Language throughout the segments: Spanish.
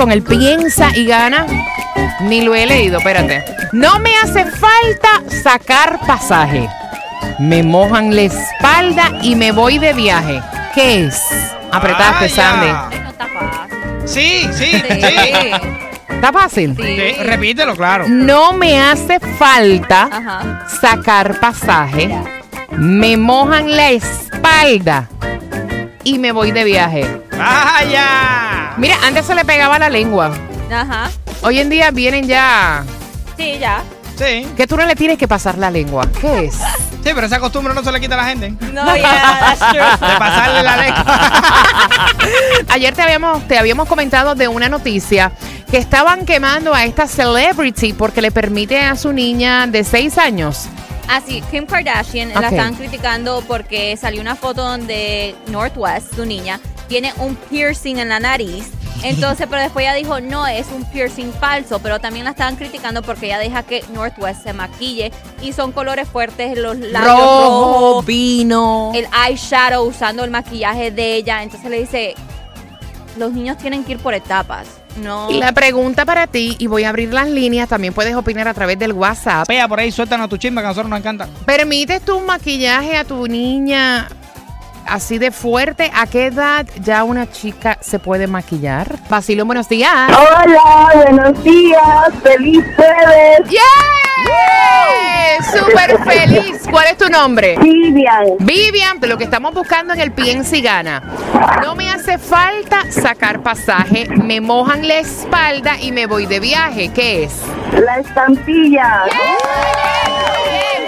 Con el piensa y gana, ni lo he leído, espérate. No me hace falta sacar pasaje. Me mojan la espalda y me voy de viaje. ¿Qué es? Apretaste, Ah, Sandy. No está fácil. Sí, sí, sí. Sí. ¿Está fácil? Sí. Sí, Repítelo, claro. No me hace falta Ajá. sacar pasaje. Me mojan la espalda y me voy de viaje. ¡Vaya! Mira, antes se le pegaba la lengua. Ajá. Hoy en día vienen ya Sí, ya. Sí, que tú no le tienes que pasar la lengua. ¿Qué es? sí, pero esa costumbre no se le quita a la gente. No, yeah, that's De pasarle la lengua. Ayer te habíamos, te habíamos comentado de una noticia que estaban quemando a esta celebrity porque le permite a su niña de 6 años. Así, Kim Kardashian la están criticando porque salió una foto donde Northwest, su niña, tiene un piercing en la nariz. Entonces, pero después ella dijo, no, es un piercing falso, pero también la estaban criticando porque ella deja que Northwest se maquille y son colores fuertes, los labios Rojo, rojos, vino. el eyeshadow usando el maquillaje de ella. Entonces le dice, los niños tienen que ir por etapas. No. Y la pregunta para ti, y voy a abrir las líneas, también puedes opinar a través del WhatsApp. Pea por ahí, suéltanos tu chisme que a nosotros nos encanta. ¿Permites tu maquillaje a tu niña así de fuerte? ¿A qué edad ya una chica se puede maquillar? Basilio, buenos días. Hola, buenos días, feliz jueves, ¡Yeah! ¡Súper feliz! ¿Cuál es tu nombre? Vivian. Vivian, lo que estamos buscando en el Piensa y Gana. No me hace falta sacar pasaje, me mojan la espalda y me voy de viaje. ¿Qué es? La estampilla.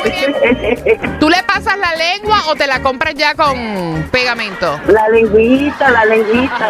¿Tú le pasas la lengua o te la compras ya con pegamento? La lengüita, la lengüita.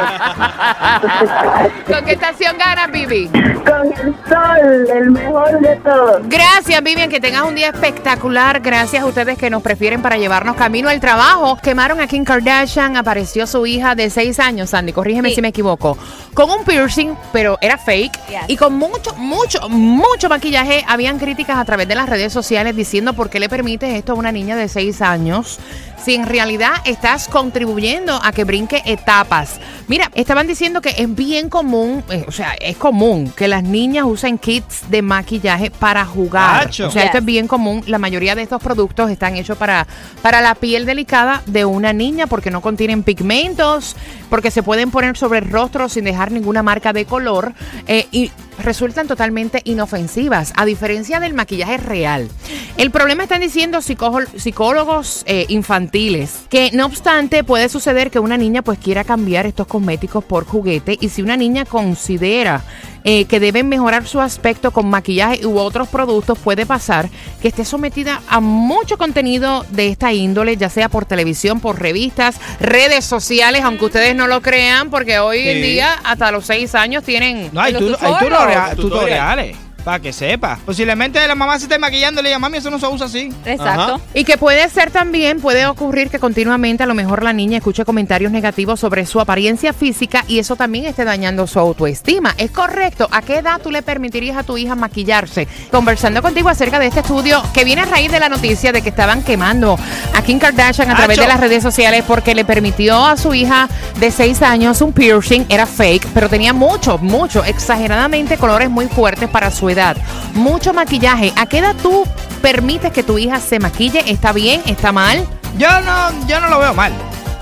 ¿Con qué estación ganas, Vivi? Con el sol, el mejor de todos. Gracias, Vivian, que tengas un día espectacular. Gracias a ustedes que nos prefieren para llevarnos camino al trabajo. Quemaron a Kim Kardashian, apareció su hija de 6 años, Sandy, corrígeme Sí. si me equivoco, con un piercing, pero era fake, Yes. y con mucho, mucho, mucho maquillaje. Habían críticas a través de las redes sociales diciendo por qué le permites esto a una niña de 6 años si en realidad estás contribuyendo a que brinque etapas. Mira, estaban diciendo que es bien común, eh, o sea, es común que las niñas usen kits de maquillaje para jugar. O sea, esto Yes. es bien común. La mayoría de estos productos están hechos para, para la piel delicada de una niña porque no contienen pigmentos, porque se pueden poner sobre el rostro sin dejar ninguna marca de color eh, y resultan totalmente inofensivas, a diferencia del maquillaje real. El problema están diciendo psicólo- psicólogos eh, infantiles que no obstante puede suceder que una niña pues quiera cambiar estos cosméticos por juguete y si una niña considera eh, que deben mejorar su aspecto con maquillaje u otros productos, puede pasar que esté sometida a mucho contenido de esta índole, ya sea por televisión, por revistas, redes sociales, aunque ustedes no lo crean, porque hoy en día hasta los seis años tienen... No, tu- hay tutorials. Tutoriales. Tutorial. tutoriales. Para que sepa. Posiblemente la mamá se esté maquillando y le diga, mami, eso no se usa así. Exacto. Ajá. Y que puede ser también, puede ocurrir que continuamente a lo mejor la niña escuche comentarios negativos sobre su apariencia física y eso también esté dañando su autoestima. ¿Es correcto? ¿A qué edad tú le permitirías a tu hija maquillarse? Conversando contigo acerca de este estudio que viene a raíz de la noticia de que estaban quemando a Kim Kardashian a través Acho. de las redes sociales porque le permitió a su hija de 6 años un piercing, era fake, pero tenía mucho, mucho, exageradamente colores muy fuertes para su edad. Mucho maquillaje. ¿A qué edad tú permites que tu hija se maquille? ¿Está bien? ¿Está mal? Yo no, yo no lo veo mal.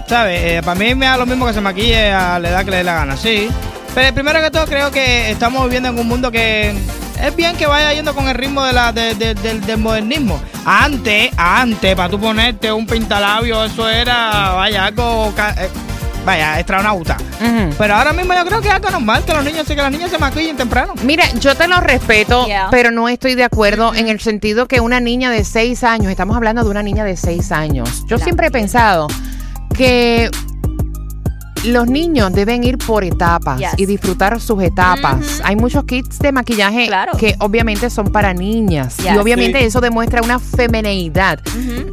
¿Sabes? Eh, para mí me da lo mismo que se maquille a la edad que le dé la gana, sí. Pero primero que todo creo que estamos viviendo en un mundo que es bien que vaya yendo con el ritmo de la, de- de- del, modernismo. Antes, antes, para tú ponerte un pintalabio, eso era, vaya, algo, eh, vaya, astronauta. Ujú. Pero ahora mismo yo creo que es algo normal que los niños, que las niñas se maquillen temprano. Mira, yo te lo respeto, Yeah. pero no estoy de acuerdo en el sentido que una niña de 6 años, estamos hablando de una niña de 6 años. Yo siempre he pensado que los niños deben ir por etapas Yes. y disfrutar sus etapas. Hay muchos kits de maquillaje Claro. que obviamente son para niñas y obviamente Sí. eso demuestra una femineidad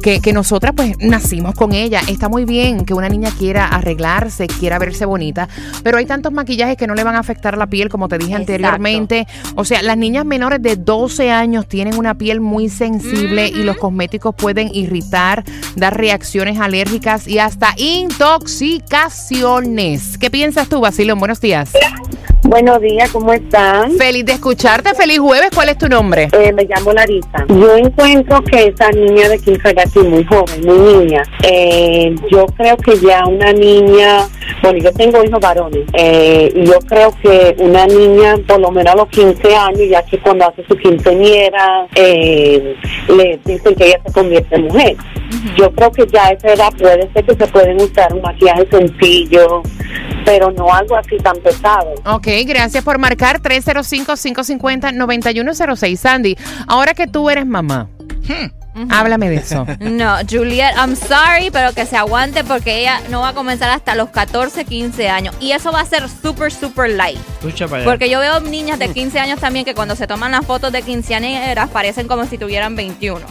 que, que nosotras pues nacimos con ella. Está muy bien que una niña quiera arreglarse, quiera verse bonita, pero hay tantos maquillajes que no le van a afectar la piel, como te dije Exacto. anteriormente. O sea, las niñas menores de 12 años tienen una piel muy sensible y los cosméticos pueden irritar, dar reacciones alérgicas y hasta ¿Qué piensas tú, Basilón? Buenos días. Buenos días, ¿cómo están? Feliz de escucharte. Feliz jueves. ¿Cuál es tu nombre? Eh, me llamo Larisa. Yo encuentro que esa niña de 15 años es muy joven, muy niña. Eh, yo creo que ya una niña, bueno, yo tengo hijos varones, eh, y yo creo que una niña, por lo menos a los 15 años, ya que cuando hace su quinceañera, eh, le dicen que ella se convierte en mujer. Yo creo que ya a esa edad puede ser que se pueden usar un maquillaje sencillo, pero no algo así tan pesado. Ok, gracias por marcar 305-550-9106. Sandy, ahora que tú eres mamá, háblame de eso. No, Juliet, I'm sorry, pero que se aguante porque ella no va a comenzar hasta los 14, 15 años. Y eso va a ser súper, súper light. Escucha para allá. Porque yo veo niñas de 15 años también que cuando se toman las fotos de quinceañeras parecen como si tuvieran 21.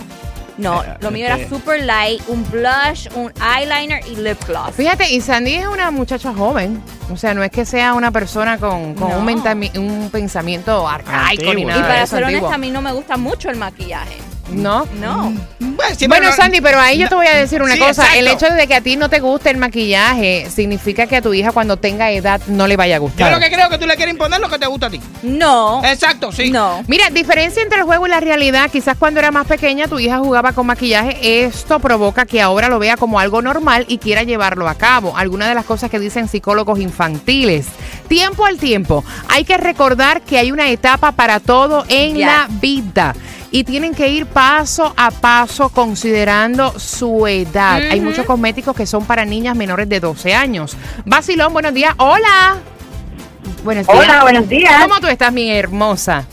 No, lo mío era que- super light, un blush, un eyeliner y lip gloss. Fíjate, y Sandy es una muchacha joven. O sea, no es que sea una persona con, con No. un, un pensamiento arcaico ni Antiguo. nada Y de para eso ser antiguo. honesta, a mí no me gusta mucho el maquillaje. ¿No? No. Bueno, bueno, Sandy, pero ahí yo te voy a decir una Sí, cosa. El hecho de que a ti no te guste el maquillaje significa que a tu hija cuando tenga edad no le vaya a Yo gustar. lo que creo que tú le quieres imponer lo que te gusta a ti. No. Exacto, sí. No. Mira, diferencia entre el juego y la realidad. Quizás cuando era más pequeña tu hija jugaba con maquillaje. Esto provoca que ahora lo vea como algo normal y quiera llevarlo a cabo. Algunas de las cosas que dicen psicólogos infantiles. Tiempo al tiempo. Hay que recordar que hay una etapa para todo en la vida. Y tienen que ir paso a paso considerando su edad. Hay muchos cosméticos que son para niñas menores de 12 años. Basilón, buenos días. Hola. Buenos días. Hola, buenos días. ¿Cómo tú estás, mi hermosa?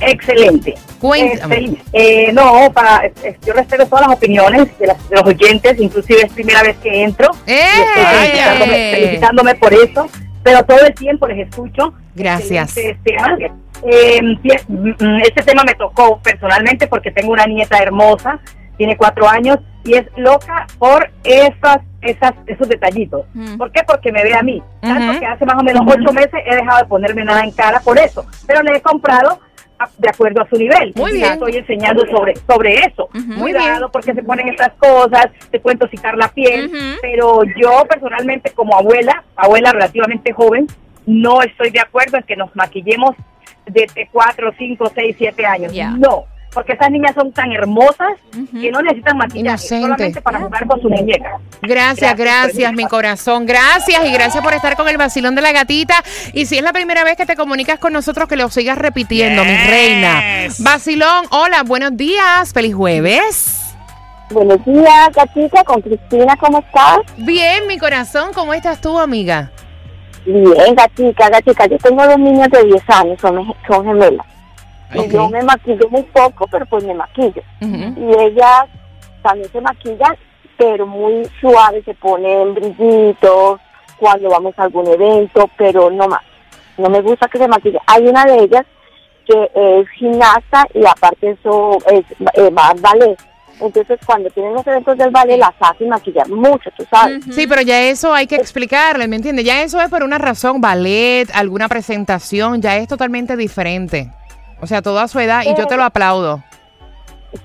Excelente. Cuéntame. Este, eh, no, para, eh, yo respeto todas las opiniones de, las- de los oyentes, inclusive es primera vez que entro. y estoy ¡Eh! felicitándome, felicitándome por eso, pero todo el tiempo les escucho. Gracias. Tema. Eh, pi- mm, este tema me tocó personalmente porque tengo una nieta hermosa, tiene cuatro años y es loca por esas, esas, esos detallitos. Mm. ¿Por qué? Porque me ve a mí. Tanto que hace más o menos ocho meses he dejado de ponerme nada en cara por eso, pero le he comprado a- de acuerdo a su nivel. Muy Y bien. Estoy enseñando sobre sobre eso. Ujú. Muy Cuidado bien. porque se ponen estas cosas, te pueden tosicar la piel, pero yo personalmente como abuela, abuela relativamente joven, no estoy de acuerdo en que nos maquillemos desde 4, 5, 6, 7 años. No, porque esas niñas son tan hermosas que no necesitan maquillaje, Inocente. solamente para jugar con su muñeca. Gracias, Gracias, mi corazón. Gracias y gracias por estar con el vacilón de la gatita. Y si es la primera vez que te comunicas con nosotros, que lo sigas repitiendo, mi reina. Vacilón, hola, buenos días. Feliz jueves. Buenos días, gatita, con Cristina, ¿cómo estás? Bien, mi corazón, ¿cómo estás tú, amiga? Bien, gatica, gatica. Yo tengo dos niñas de 10 años, son, son gemelas. Y yo me maquillo muy poco, pero pues me maquillo. Y ellas también se maquillan, pero muy suave, se ponen brillitos cuando vamos a algún evento, pero no más. No me gusta que se maquille. Hay una de ellas que es gimnasta y aparte eso es eh, al ballet. Entonces cuando tienen los eventos del ballet las hacen maquillar mucho, tú sabes. Sí, pero ya eso hay que explicarle, ¿me entiendes? Ya eso es por una razón, ballet, alguna presentación, ya es totalmente diferente. O sea, todo a su edad y yo te lo aplaudo.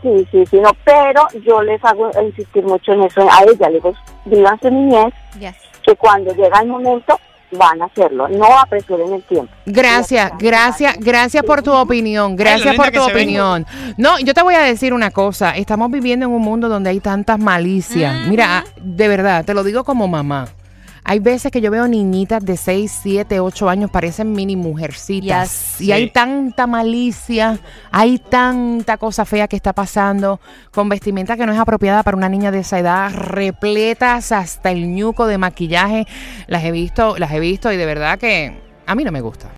Sí, sí, sí, no, pero yo les hago insistir mucho en eso a ella, les digo, vivan su niñez, Yes. que cuando llega el momento van a hacerlo, no apresuren el tiempo. Gracias, gracias, gracias por tu opinión, gracias por tu opinión. No, yo te voy a decir una cosa, estamos viviendo en un mundo donde hay tantas malicias. Mira, de verdad, te lo digo como mamá. Hay veces que yo veo niñitas de 6, 7, 8 años, parecen mini mujercitas. Yes. Y Sí. hay tanta malicia, hay tanta cosa fea que está pasando con vestimenta que no es apropiada para una niña de esa edad, repletas hasta el ñuco de maquillaje. Las he visto, las he visto y de verdad que a mí no me gusta.